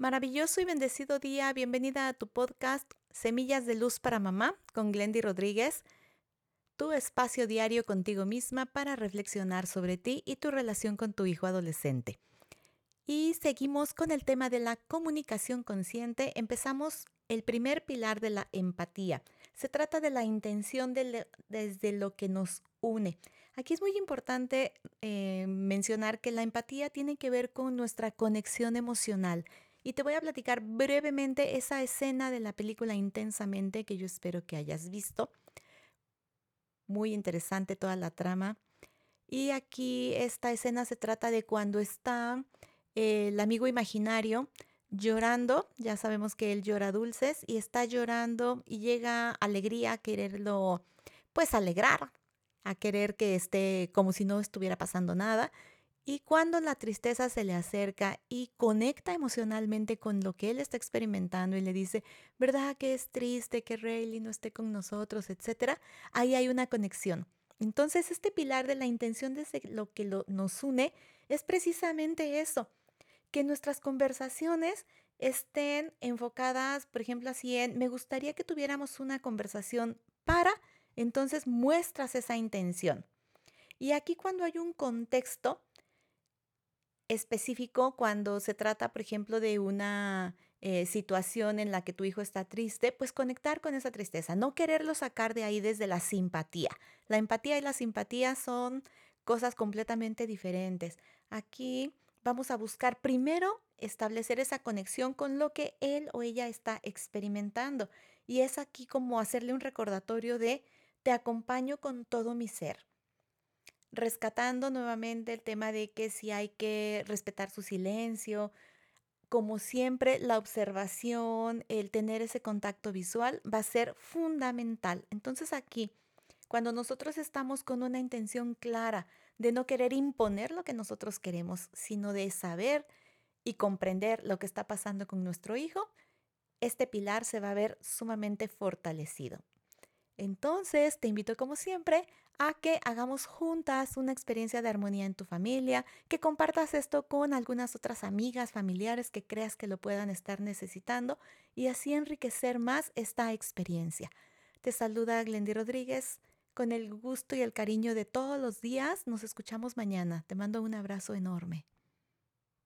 Maravilloso y bendecido día. Bienvenida a tu podcast Semillas de Luz para Mamá con Glendy Rodríguez. Tu espacio diario contigo misma para reflexionar sobre ti y tu relación con tu hijo adolescente. Y seguimos con el tema de la comunicación consciente. Empezamos el primer pilar de la empatía. Se trata de la intención desde lo que nos une. Aquí es muy importante eh, mencionar que la empatía tiene que ver con nuestra conexión emocional y te voy a platicar brevemente esa escena de la película Intensamente que yo espero que hayas visto. Muy interesante toda la trama. Y aquí esta escena se trata de cuando está el amigo imaginario llorando, ya sabemos que él llora dulces y está llorando y llega alegría a quererlo pues alegrar, a querer que esté como si no estuviera pasando nada y cuando la tristeza se le acerca y conecta emocionalmente con lo que él está experimentando y le dice, ¿verdad que es triste que Rayleigh no esté con nosotros, etcétera? Ahí hay una conexión. Entonces, este pilar de la intención de lo que nos une es precisamente eso, que nuestras conversaciones estén enfocadas, por ejemplo, así en, me gustaría que tuviéramos una conversación para, entonces muestras esa intención. Y aquí cuando hay un contexto, específico cuando se trata, por ejemplo, de una eh, situación en la que tu hijo está triste, pues conectar con esa tristeza, no quererlo sacar de ahí desde la simpatía. La empatía y la simpatía son cosas completamente diferentes. Aquí vamos a buscar primero establecer esa conexión con lo que él o ella está experimentando. Y es aquí como hacerle un recordatorio de te acompaño con todo mi ser rescatando nuevamente el tema de que si hay que respetar su silencio, como siempre, la observación, el tener ese contacto visual va a ser fundamental. Entonces aquí, cuando nosotros estamos con una intención clara de no querer imponer lo que nosotros queremos, sino de saber y comprender lo que está pasando con nuestro hijo, este pilar se va a ver sumamente fortalecido. Entonces, te invito como siempre a que hagamos juntas una experiencia de armonía en tu familia, que compartas esto con algunas otras amigas, familiares que creas que lo puedan estar necesitando y así enriquecer más esta experiencia. Te saluda Glendy Rodríguez con el gusto y el cariño de todos los días. Nos escuchamos mañana. Te mando un abrazo enorme.